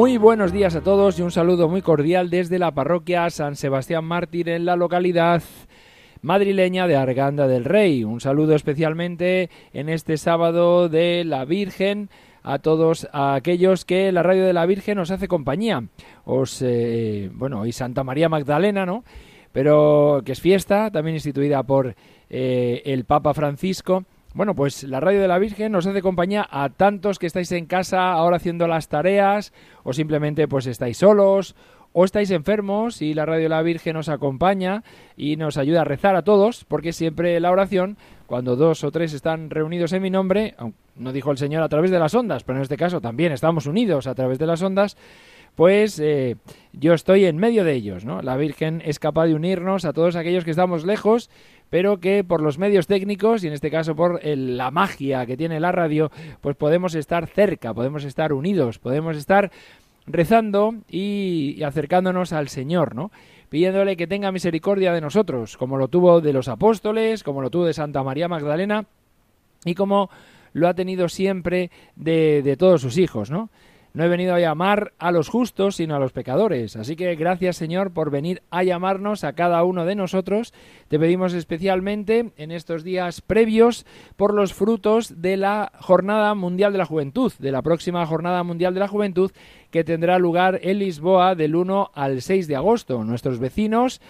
Muy buenos días a todos y un saludo muy cordial desde la parroquia San Sebastián Mártir en la localidad madrileña de Arganda del Rey. Un saludo especialmente en este sábado de la Virgen a todos aquellos que la radio de la Virgen nos hace compañía. Os, eh, bueno, y Santa María Magdalena, ¿no? Pero que es fiesta, también instituida por eh, el Papa Francisco bueno, pues la Radio de la Virgen nos hace compañía a tantos que estáis en casa ahora haciendo las tareas o simplemente pues estáis solos o estáis enfermos y la Radio de la Virgen nos acompaña y nos ayuda a rezar a todos porque siempre la oración, cuando dos o tres están reunidos en mi nombre, no dijo el Señor a través de las ondas, pero en este caso también estamos unidos a través de las ondas, pues eh, yo estoy en medio de ellos, ¿no? La Virgen es capaz de unirnos a todos aquellos que estamos lejos pero que por los medios técnicos y en este caso por la magia que tiene la radio, pues podemos estar cerca, podemos estar unidos, podemos estar rezando y, acercándonos al Señor, ¿no? Pidiéndole que tenga misericordia de nosotros, como lo tuvo de los apóstoles, como lo tuvo de Santa María Magdalena y como lo ha tenido siempre de todos sus hijos, ¿no? No he venido a llamar a los justos, sino a los pecadores. Así que gracias Señor por venir a llamarnos a cada uno de nosotros. Te pedimos especialmente en estos días previos por los frutos de la Jornada Mundial de la Juventud, de la próxima Jornada Mundial de la Juventud que tendrá lugar en Lisboa del 1 al 6 de agosto. Nuestros vecinos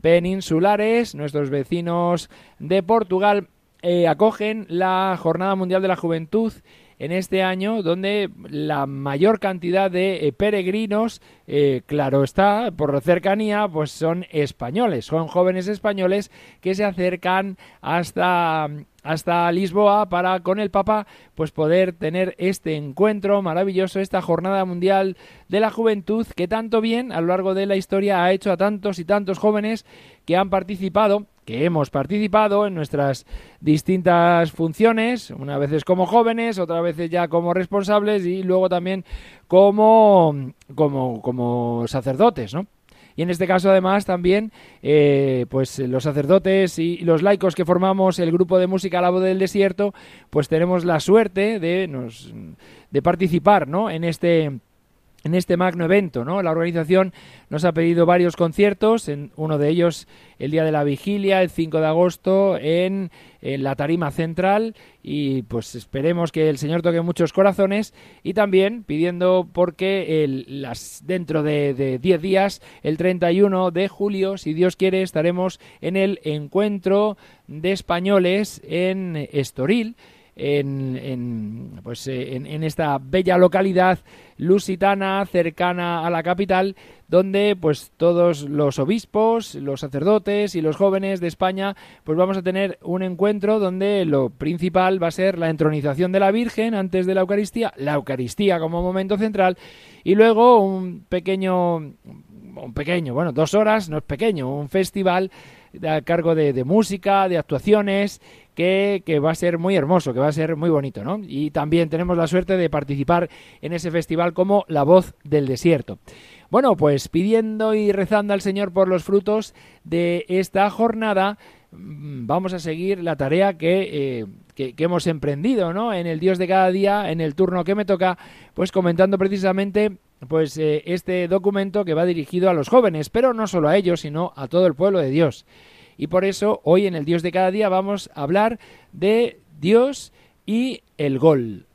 peninsulares, nuestros vecinos de Portugal, eh, acogen la Jornada Mundial de la Juventud en este año donde la mayor cantidad de eh, peregrinos, eh, claro está, por cercanía, pues son españoles, son jóvenes españoles que se acercan hasta hasta Lisboa para con el Papa pues poder tener este encuentro maravilloso, esta jornada mundial de la juventud que tanto bien a lo largo de la historia ha hecho a tantos y tantos jóvenes que han participado que hemos participado en nuestras distintas funciones, una veces como jóvenes, otras veces ya como responsables y luego también como, como, como sacerdotes, ¿no? Y en este caso, además, también, eh, pues los sacerdotes y los laicos que formamos el grupo de música La Voz del Desierto, pues tenemos la suerte de, nos, de participar, ¿no? En este en este magno evento. ¿no? La organización nos ha pedido varios conciertos, en uno de ellos el día de la vigilia, el 5 de agosto, en, la tarima central y pues esperemos que el Señor toque muchos corazones y también pidiendo porque el, dentro de 10 días, el 31 de julio, si Dios quiere, estaremos en el encuentro de españoles en Estoril en, en, pues, eh, en, esta bella localidad lusitana cercana a la capital donde pues todos los obispos, los sacerdotes y los jóvenes de España pues vamos a tener un encuentro donde lo principal va a ser la entronización de la Virgen antes de la Eucaristía, la Eucaristía como momento central y luego un pequeño un pequeño, bueno, dos horas, no es pequeño, un festival a cargo de, de música, de actuaciones que, va a ser muy hermoso, que va a ser muy bonito, ¿no? Y también tenemos la suerte de participar en ese festival como La Voz del Desierto. Bueno, pues pidiendo y rezando al Señor por los frutos de esta jornada, mm, vamos a seguir la tarea que, eh, que, hemos emprendido, ¿no? En el Dios de cada día, en el turno que me toca, pues comentando precisamente pues eh, este documento que va dirigido a los jóvenes, pero no solo a ellos, sino a todo el pueblo de Dios. Y por eso hoy en el Dios de cada día vamos a hablar de Dios y el gol.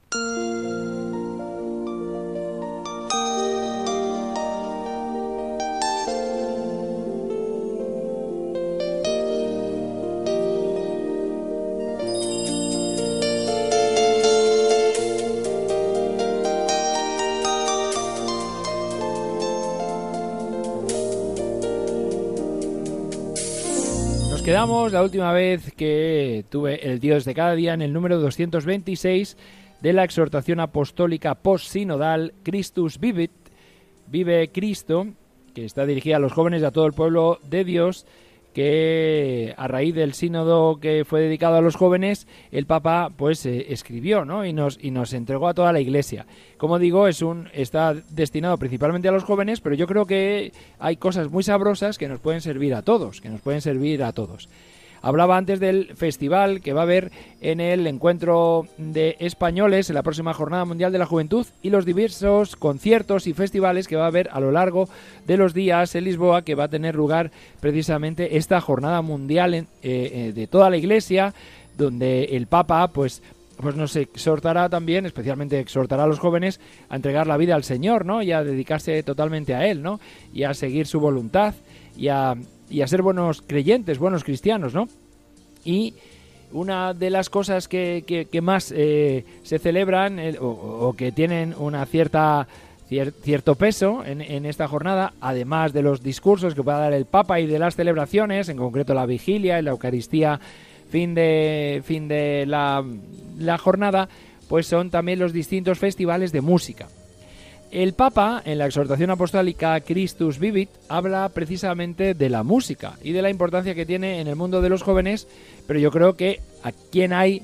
Quedamos. La última vez que tuve el Dios de cada día en el número 226 de la exhortación apostólica post-sinodal Christus Vivit, Vive Cristo, que está dirigida a los jóvenes y a todo el pueblo de Dios, que a raíz del sínodo que fue dedicado a los jóvenes, el Papa pues eh, escribió, ¿no? Y nos y nos entregó a toda la Iglesia. Como digo, es un está destinado principalmente a los jóvenes, pero yo creo que hay cosas muy sabrosas que nos pueden servir a todos, que nos pueden servir a todos. Hablaba antes del festival que va a haber en el encuentro de españoles en la próxima Jornada Mundial de la Juventud y los diversos conciertos y festivales que va a haber a lo largo de los días en Lisboa que va a tener lugar precisamente esta Jornada Mundial eh, eh, de toda la Iglesia donde el Papa pues pues nos exhortará también, especialmente exhortará a los jóvenes a entregar la vida al Señor, ¿no? Y a dedicarse totalmente a Él, ¿no? Y a seguir su voluntad y a y a ser buenos creyentes, buenos cristianos, ¿no? Y una de las cosas que, que, más eh, se celebran eh, o, que tienen una cierta cierto peso en, en, esta jornada, además de los discursos que pueda dar el Papa y de las celebraciones, en concreto la vigilia y la Eucaristía, fin de fin de la, la jornada, pues son también los distintos festivales de música. El Papa, en la exhortación apostólica Christus Vivit, habla precisamente de la música y de la importancia que tiene en el mundo de los jóvenes, pero yo creo que a quién hay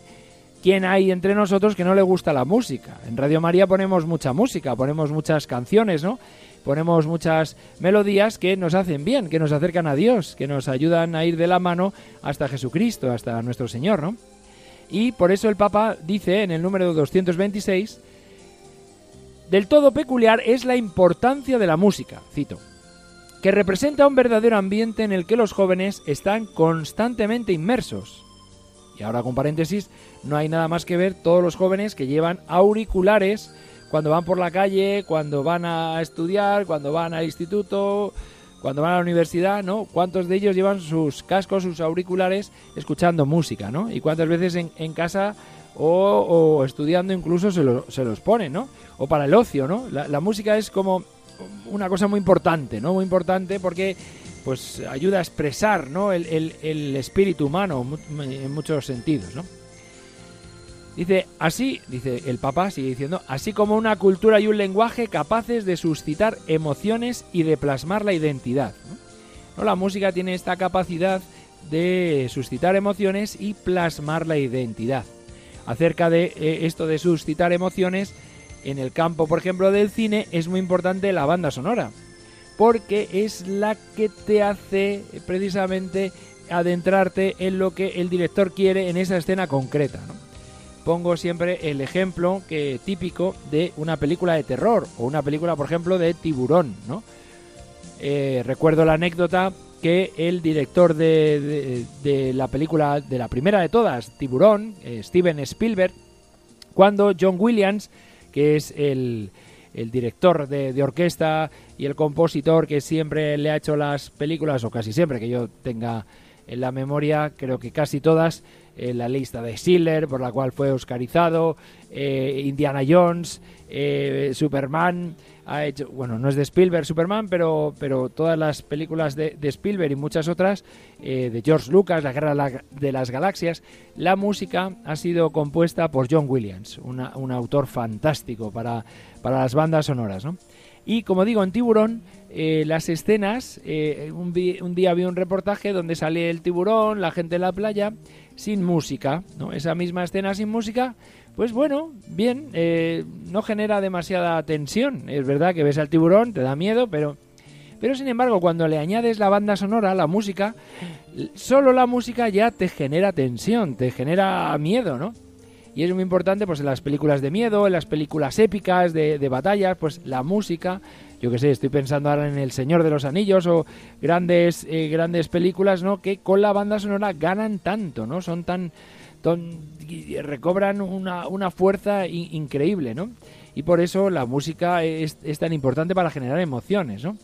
quién hay entre nosotros que no le gusta la música. En Radio María ponemos mucha música, ponemos muchas canciones, ¿no? Ponemos muchas melodías que nos hacen bien, que nos acercan a Dios, que nos ayudan a ir de la mano hasta Jesucristo, hasta nuestro Señor, ¿no? Y por eso el Papa dice en el número 226 del todo peculiar es la importancia de la música, cito, que representa un verdadero ambiente en el que los jóvenes están constantemente inmersos. Y ahora con paréntesis, no hay nada más que ver todos los jóvenes que llevan auriculares cuando van por la calle, cuando van a estudiar, cuando van al instituto, cuando van a la universidad, ¿no? ¿Cuántos de ellos llevan sus cascos, sus auriculares, escuchando música, ¿no? Y cuántas veces en, casa o, estudiando incluso se, se los ponen, ¿no? o para el ocio, ¿no? La, música es como una cosa muy importante, ¿no? Muy importante porque pues ayuda a expresar, ¿no? El, el, espíritu humano en muchos sentidos, ¿no? Dice, así, dice el Papa, sigue diciendo, así como una cultura y un lenguaje capaces de suscitar emociones y de plasmar la identidad. ¿no? La música tiene esta capacidad de suscitar emociones y plasmar la identidad. Acerca de eh, esto de suscitar emociones, en el campo, por ejemplo, del cine es muy importante la banda sonora, porque es la que te hace precisamente adentrarte en lo que el director quiere en esa escena concreta. Pongo siempre el ejemplo que típico de una película de terror o una película, por ejemplo, de tiburón. ¿no? Eh, recuerdo la anécdota que el director de, la película, de la primera de todas, Tiburón, eh, Steven Spielberg, cuando John Williams que es el, director de, orquesta y el compositor que siempre le ha hecho las películas, o casi siempre que yo tenga en la memoria, creo que casi todas, en la lista de Schiller, por la cual fue oscarizado, eh, Indiana Jones, eh, Superman, ha hecho, bueno, no es de Spielberg Superman, pero, pero todas las películas de, Spielberg y muchas otras, eh, de George Lucas, La Guerra de las Galaxias, la música ha sido compuesta por John Williams, un autor fantástico para, para las bandas sonoras, ¿no? Y como digo, en Tiburón, eh, las escenas, eh, un, día vi un reportaje donde sale el tiburón, la gente en la playa, sin música, ¿no? Esa misma escena sin música, pues bueno, bien, eh, no genera demasiada tensión. Es verdad que ves al tiburón, te da miedo, pero, pero sin embargo, cuando le añades la banda sonora, la música, solo la música ya te genera tensión, te genera miedo, ¿no? Y es muy importante, pues en las películas de miedo, en las películas épicas de, de batallas, pues la música, yo que sé, estoy pensando ahora en El Señor de los Anillos o grandes, eh, grandes películas, ¿no? Que con la banda sonora ganan tanto, ¿no? Son tan recobran una, una fuerza increíble, ¿no? Y por eso la música es, es tan importante para generar emociones, ¿no?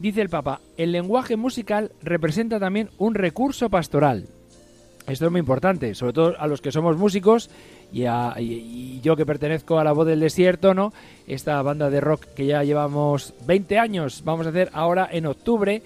Dice el Papa, el lenguaje musical representa también un recurso pastoral. Esto es muy importante, sobre todo a los que somos músicos y, a, yo que pertenezco a la voz del desierto, ¿no? Esta banda de rock que ya llevamos 20 años, vamos a hacer ahora en octubre,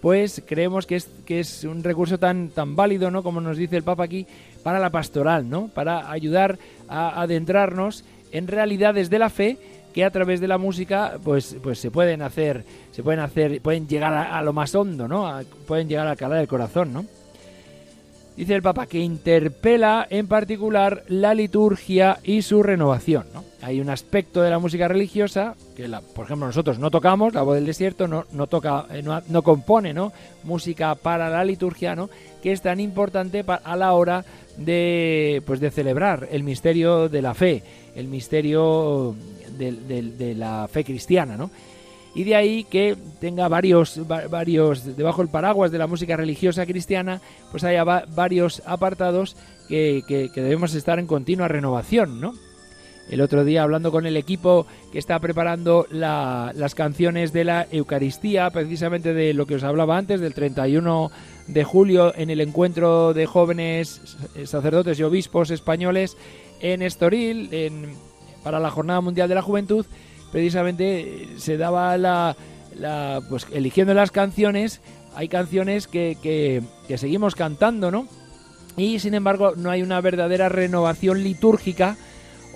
pues creemos que es, que es un recurso tan, tan válido, ¿no? Como nos dice el Papa aquí, para la pastoral, ¿no? Para ayudar a adentrarnos en realidades de la fe que a través de la música pues pues se pueden hacer se pueden hacer pueden llegar a, lo más hondo no pueden llegar a calar el corazón no dice el Papa que interpela en particular la liturgia y su renovación ¿no? hay un aspecto de la música religiosa que la, por ejemplo nosotros no tocamos la voz del desierto no, no toca eh, no, no, compone no música para la liturgia no que es tan importante a la hora de pues de celebrar el misterio de la fe el misterio de, la fe cristiana, ¿no? Y de ahí que tenga varios, varios, debajo del paraguas de la música religiosa cristiana, pues haya varios apartados que, debemos estar en continua renovación, ¿no? El otro día hablando con el equipo que está preparando las canciones de la Eucaristía, precisamente de lo que os hablaba antes, del 31 de julio en el encuentro de jóvenes sacerdotes y obispos españoles en Estoril, en, para la Jornada Mundial de la Juventud, precisamente eh, se daba la, pues eligiendo las canciones, hay canciones que, que, seguimos cantando, ¿no? Y sin embargo no hay una verdadera renovación litúrgica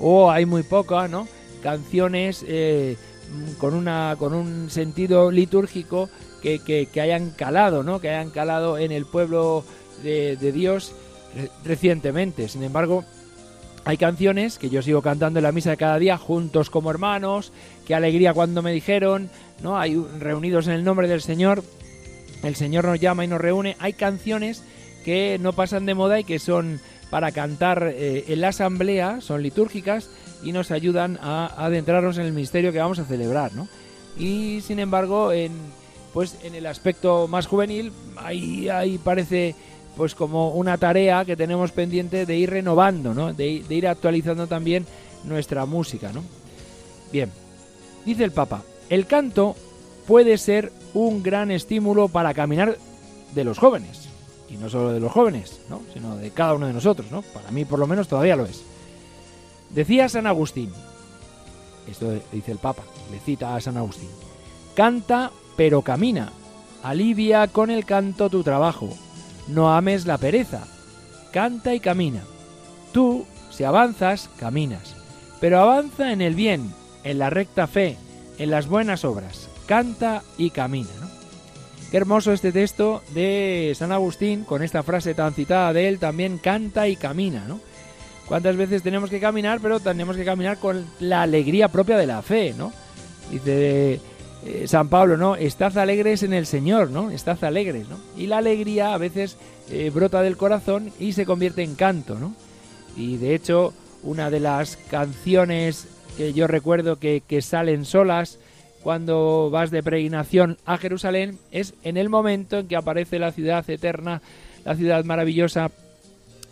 o hay muy poca, ¿no? Canciones eh, con, una, con un sentido litúrgico que, que, hayan calado, ¿no? Que hayan calado en el pueblo de, de Dios recientemente. Sin embargo, hay canciones que yo sigo cantando en la misa de cada día, juntos como hermanos, qué alegría cuando me dijeron, ¿no? Hay reunidos en el nombre del Señor, el Señor nos llama y nos reúne. Hay canciones que no pasan de moda y que son para cantar eh, en la asamblea, son litúrgicas y nos ayudan a, adentrarnos en el misterio que vamos a celebrar, ¿no? Y sin embargo, en, pues en el aspecto más juvenil, ahí, ahí parece pues como una tarea que tenemos pendiente de ir renovando, ¿no? de, ir actualizando también nuestra música. ¿no? Bien, dice el Papa, el canto puede ser un gran estímulo para caminar de los jóvenes, y no solo de los jóvenes, ¿no? sino de cada uno de nosotros, ¿no? para mí por lo menos todavía lo es. Decía San Agustín, esto dice el Papa, le cita a San Agustín, canta pero camina, alivia con el canto tu trabajo, no ames la pereza. Canta y camina. Tú, si avanzas, caminas. Pero avanza en el bien, en la recta fe, en las buenas obras. Canta y camina. Qué hermoso este texto de San Agustín, con esta frase tan citada de él, también canta y camina, ¿no? ¿Cuántas veces tenemos que caminar, pero tenemos que caminar con la alegría propia de la fe, ¿no? Dice eh, San Pablo, ¿no? Estad alegres en el Señor, ¿no? Estad alegres, ¿no? Y la alegría a veces eh, brota del corazón y se convierte en canto, ¿no? Y de hecho, una de las canciones que yo recuerdo que, salen solas cuando vas de peregrinación a Jerusalén es en el momento en que aparece la ciudad eterna, la ciudad maravillosa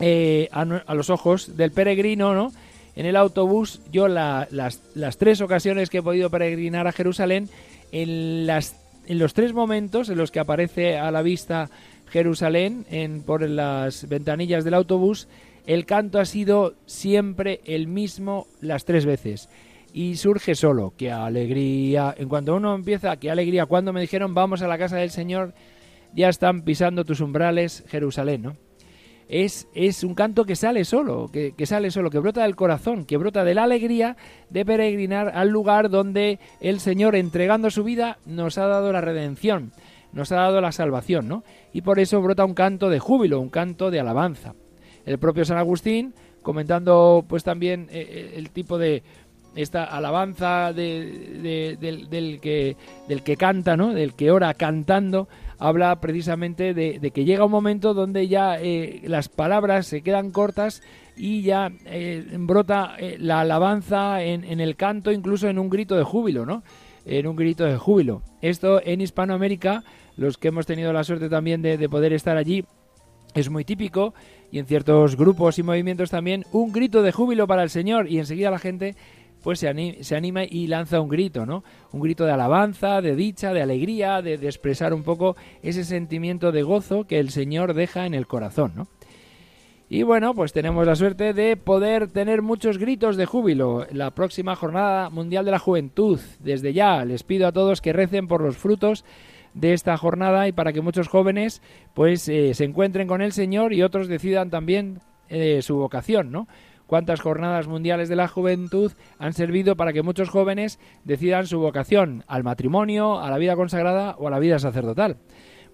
eh, a, los ojos del peregrino, ¿no? En el autobús, yo las, las tres ocasiones que he podido peregrinar a Jerusalén, en, los tres momentos en los que aparece a la vista Jerusalén en, por las ventanillas del autobús, el canto ha sido siempre el mismo las tres veces. Y surge solo, qué alegría. En cuanto uno empieza, qué alegría. Cuando me dijeron vamos a la casa del Señor, ya están pisando tus umbrales Jerusalén, ¿no? Es, es un canto que sale solo, que, sale solo, que brota del corazón, que brota de la alegría de peregrinar al lugar donde el Señor, entregando su vida, nos ha dado la redención, nos ha dado la salvación, ¿no? Y por eso brota un canto de júbilo, un canto de alabanza. El propio San Agustín, comentando pues también eh, eh, el tipo de esta alabanza de, del, que, del que canta, ¿no? Del que ora cantando, habla precisamente de, que llega un momento donde ya eh, las palabras se quedan cortas y ya eh, brota eh, la alabanza en, el canto, incluso en un grito de júbilo, ¿no? En un grito de júbilo. Esto en Hispanoamérica, los que hemos tenido la suerte también de, poder estar allí, es muy típico y en ciertos grupos y movimientos también un grito de júbilo para el Señor y enseguida la gente pues se anima, y lanza un grito, ¿no? Un grito de alabanza, de dicha, de alegría, de, expresar un poco ese sentimiento de gozo que el Señor deja en el corazón, ¿no? Y bueno, pues tenemos la suerte de poder tener muchos gritos de júbilo la próxima Jornada Mundial de la Juventud. Desde ya les pido a todos que recen por los frutos de esta jornada y para que muchos jóvenes pues eh, se encuentren con el Señor y otros decidan también eh, su vocación, ¿no? Cuántas jornadas mundiales de la juventud han servido para que muchos jóvenes decidan su vocación al matrimonio, a la vida consagrada o a la vida sacerdotal.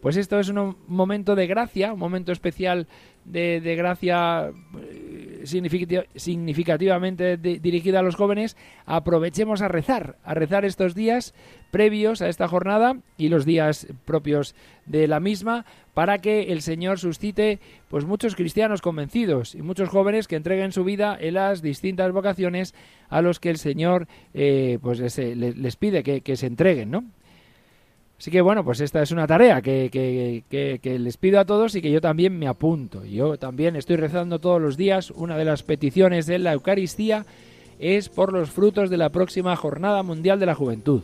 Pues esto es un momento de gracia, un momento especial de, gracia significativamente dirigida a los jóvenes. Aprovechemos a rezar, a rezar estos días previos a esta jornada y los días propios de la misma para que el Señor suscite pues muchos cristianos convencidos y muchos jóvenes que entreguen su vida en las distintas vocaciones a los que el Señor eh, pues les, pide que, que se entreguen, ¿no? Así que bueno, pues esta es una tarea que, que, les pido a todos y que yo también me apunto. Yo también estoy rezando todos los días. Una de las peticiones de la Eucaristía es por los frutos de la próxima Jornada Mundial de la Juventud.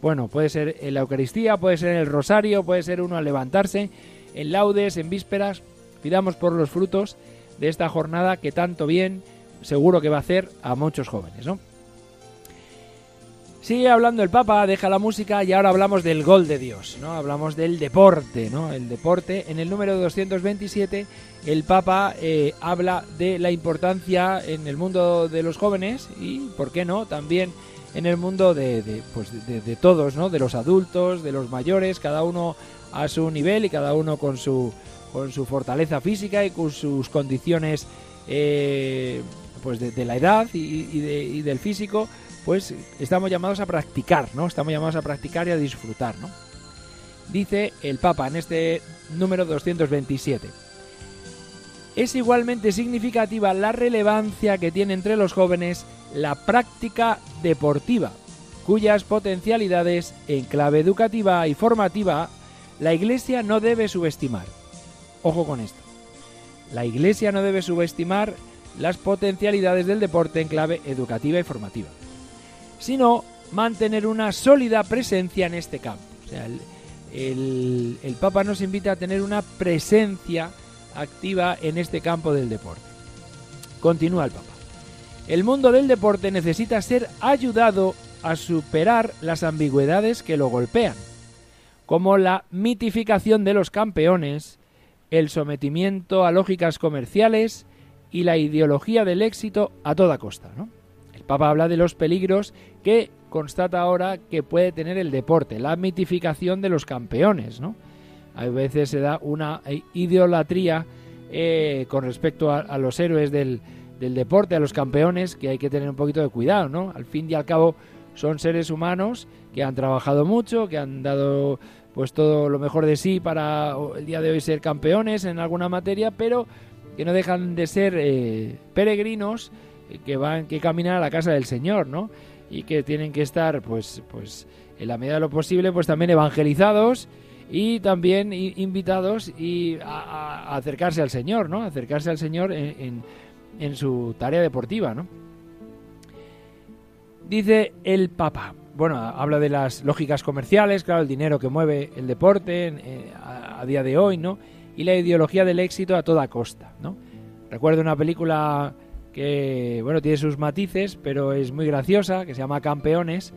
Bueno, puede ser en la Eucaristía, puede ser en el Rosario, puede ser uno al levantarse, en laudes, en vísperas. Pidamos por los frutos de esta jornada que tanto bien seguro que va a hacer a muchos jóvenes, ¿no? Sigue hablando el Papa, deja la música y ahora hablamos del gol de Dios, ¿no? Hablamos del deporte, ¿no? El deporte. En el número 227 el Papa eh, habla de la importancia en el mundo de los jóvenes y, ¿por qué no?, también en el mundo de, pues de, todos, ¿no? De los adultos, de los mayores, cada uno a su nivel y cada uno con su, con su fortaleza física y con sus condiciones eh, pues de, la edad y, y del físico pues estamos llamados a practicar, ¿no? Estamos llamados a practicar y a disfrutar, ¿no? Dice el Papa en este número 227. Es igualmente significativa la relevancia que tiene entre los jóvenes la práctica deportiva, cuyas potencialidades en clave educativa y formativa la Iglesia no debe subestimar. Ojo con esto. La Iglesia no debe subestimar las potencialidades del deporte en clave educativa y formativa sino mantener una sólida presencia en este campo. O sea, el, Papa nos invita a tener una presencia activa en este campo del deporte. Continúa el Papa. El mundo del deporte necesita ser ayudado a superar las ambigüedades que lo golpean, como la mitificación de los campeones, el sometimiento a lógicas comerciales y la ideología del éxito a toda costa. ¿no? Papa habla de los peligros que constata ahora que puede tener el deporte, la mitificación de los campeones, ¿no? A veces se da una idolatría eh, con respecto a, los héroes del, deporte, a los campeones, que hay que tener un poquito de cuidado, ¿no? Al fin y al cabo son seres humanos que han trabajado mucho, que han dado pues todo lo mejor de sí para el día de hoy ser campeones en alguna materia, pero que no dejan de ser eh, peregrinos que van que caminar a la casa del Señor, ¿no? Y que tienen que estar, pues, pues, en la medida de lo posible, pues también evangelizados y también invitados y a, acercarse al Señor, ¿no? Acercarse al Señor en, en, su tarea deportiva, ¿no? Dice el Papa, bueno, habla de las lógicas comerciales, claro, el dinero que mueve el deporte eh, a, a, día de hoy, ¿no? Y la ideología del éxito a toda costa, ¿no? Recuerdo una película que bueno, tiene sus matices, pero es muy graciosa, que se llama Campeones,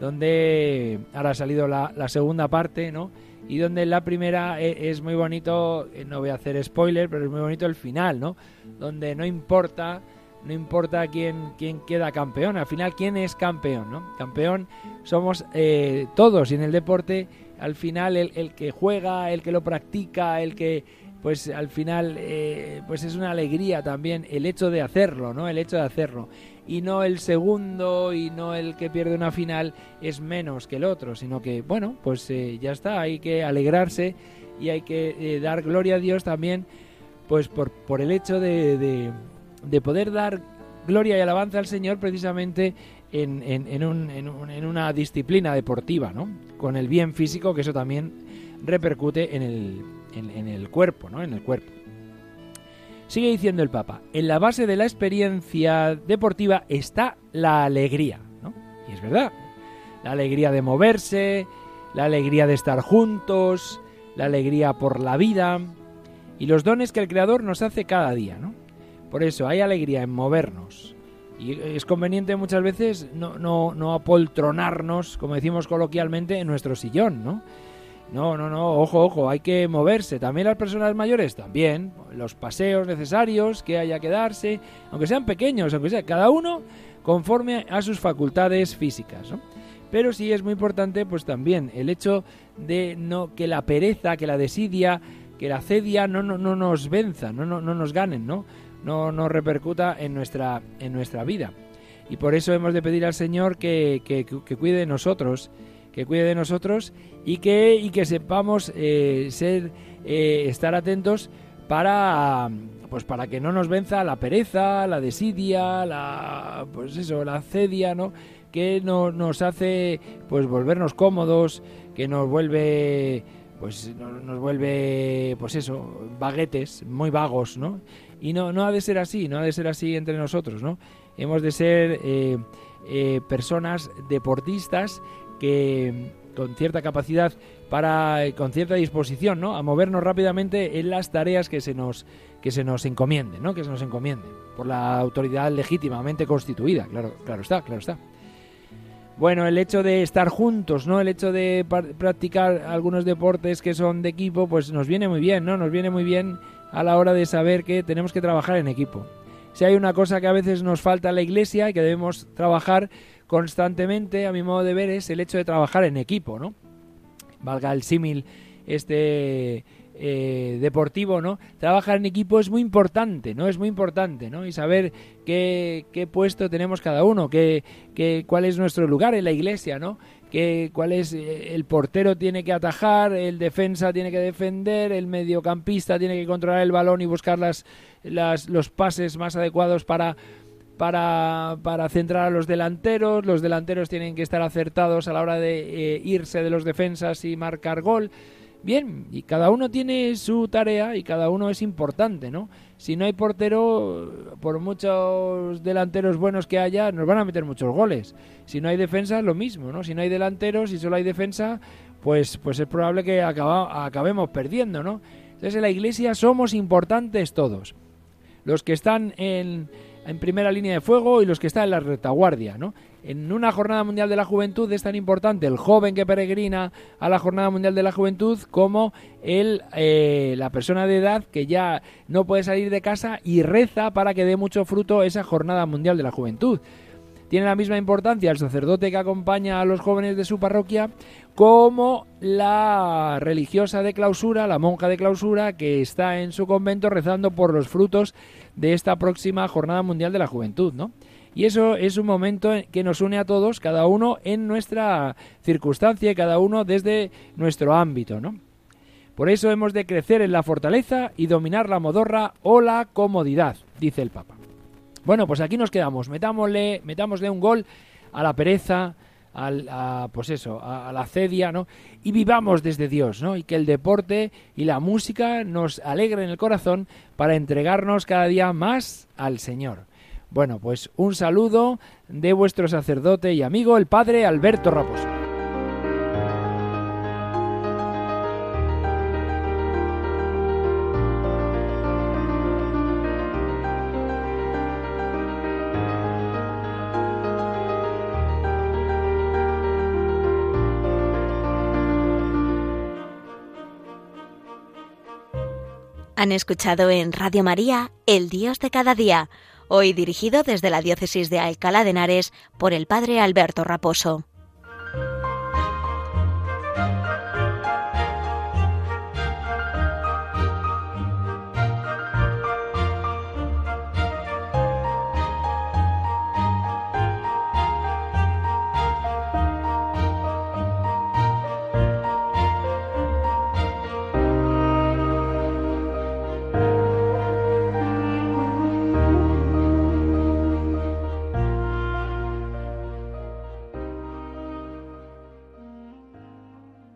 donde ahora ha salido la, segunda parte, ¿no? Y donde la primera e, es, muy bonito, eh, no voy a hacer spoiler, pero es muy bonito el final, ¿no? Donde no importa, no importa quién, quién queda campeón, al final quién es campeón, ¿no? Campeón somos eh, todos y en el deporte al final el, el que juega, el que lo practica, el que pues al final eh, pues es una alegría también el hecho de hacerlo, ¿no? El hecho de hacerlo. Y no el segundo y no el que pierde una final es menos que el otro, sino que, bueno, pues eh, ya está, hay que alegrarse y hay que eh, dar gloria a Dios también, pues por, por el hecho de, de, poder dar gloria y alabanza al Señor precisamente en, en, un, en, una disciplina deportiva, ¿no? Con el bien físico, que eso también repercute en el, en, el cuerpo, ¿no? En el cuerpo. Sigue diciendo el Papa, en la base de la experiencia deportiva está la alegría, ¿no? Y es verdad, la alegría de moverse, la alegría de estar juntos, la alegría por la vida y los dones que el Creador nos hace cada día, ¿no? Por eso hay alegría en movernos. Y es conveniente muchas veces no, no, no apoltronarnos, como decimos coloquialmente, en nuestro sillón, ¿no? No, no, no, ojo, ojo, hay que moverse. También las personas mayores, también. Los paseos necesarios que haya que darse, aunque sean pequeños, aunque sea cada uno conforme a sus facultades físicas. ¿no? Pero sí es muy importante, pues también el hecho de no que la pereza, que la desidia, que la cedia no, no, no nos venza, no, no, no nos ganen, ¿no? No nos repercuta en nuestra, en nuestra vida. Y por eso hemos de pedir al Señor que, que, que cuide de nosotros, que cuide de nosotros y que, y que sepamos eh, ser, eh, estar atentos para, pues para que no nos venza la pereza, la desidia, la, pues eso, la cedia, ¿no? Que no, nos hace pues volvernos cómodos, que nos vuelve pues nos vuelve pues eso, baguetes, muy vagos, ¿no? Y no, no ha de ser así, no ha de ser así entre nosotros, ¿no? Hemos de ser eh, personas deportistas que con cierta capacidad para eh, con cierta disposición, ¿no? A movernos rápidamente en las tareas que se nos que se nos encomiende, ¿no? Que se nos encomiende por la autoridad legítimamente constituida, claro, claro está, claro está. Bueno, el hecho de estar juntos, ¿no? El hecho de practicar algunos deportes que son de equipo, pues nos viene muy bien, ¿no? Nos viene muy bien a la hora de saber que tenemos que trabajar en equipo. Si hay una cosa que a veces nos falta en la iglesia y que debemos trabajar constantemente, a mi modo de ver, es el hecho de trabajar en equipo, ¿no? Valga el símil este eh, deportivo, ¿no? Trabajar en equipo es muy importante, ¿no? Es muy importante, ¿no? Y saber qué, qué puesto tenemos cada uno, qué, qué, cuál es nuestro lugar en la iglesia, ¿no? Que, cuál es eh, el portero tiene que atajar, el defensa tiene que defender, el mediocampista tiene que controlar el balón y buscar las, los pases más adecuados para para, para, centrar a los delanteros. Los delanteros tienen que estar acertados a la hora de eh, irse de los defensas y marcar gol. Bien, y cada uno tiene su tarea y cada uno es importante, ¿no? Si no hay portero, por muchos delanteros buenos que haya, nos van a meter muchos goles. Si no hay defensa, lo mismo, ¿no? Si no hay delanteros y solo hay defensa, pues, pues es probable que acabemos perdiendo, ¿no? Entonces en la iglesia somos importantes todos. Los que están en, en primera línea de fuego y los que están en la retaguardia, ¿no? En una jornada mundial de la juventud es tan importante el joven que peregrina a la jornada mundial de la juventud como el, eh, la persona de edad que ya no puede salir de casa y reza para que dé mucho fruto esa jornada mundial de la juventud. Tiene la misma importancia el sacerdote que acompaña a los jóvenes de su parroquia como la religiosa de clausura, la monja de clausura que está en su convento rezando por los frutos de esta próxima Jornada Mundial de la Juventud, ¿no? Y eso es un momento que nos une a todos, cada uno en nuestra circunstancia y cada uno desde nuestro ámbito, ¿no? Por eso hemos de crecer en la fortaleza y dominar la modorra o la comodidad, dice el Papa. Bueno, pues aquí nos quedamos. Metámosle, metámosle un gol a la pereza, al, a, pues eso, a, la cedia, ¿no? Y vivamos desde Dios, ¿no? Y que el deporte y la música nos alegren el corazón para entregarnos cada día más al Señor. Bueno, pues un saludo de vuestro sacerdote y amigo, el Padre Alberto Raposo. Han escuchado en Radio María El Dios de cada día, hoy dirigido desde la Diócesis de Alcalá de Henares por el Padre Alberto Raposo.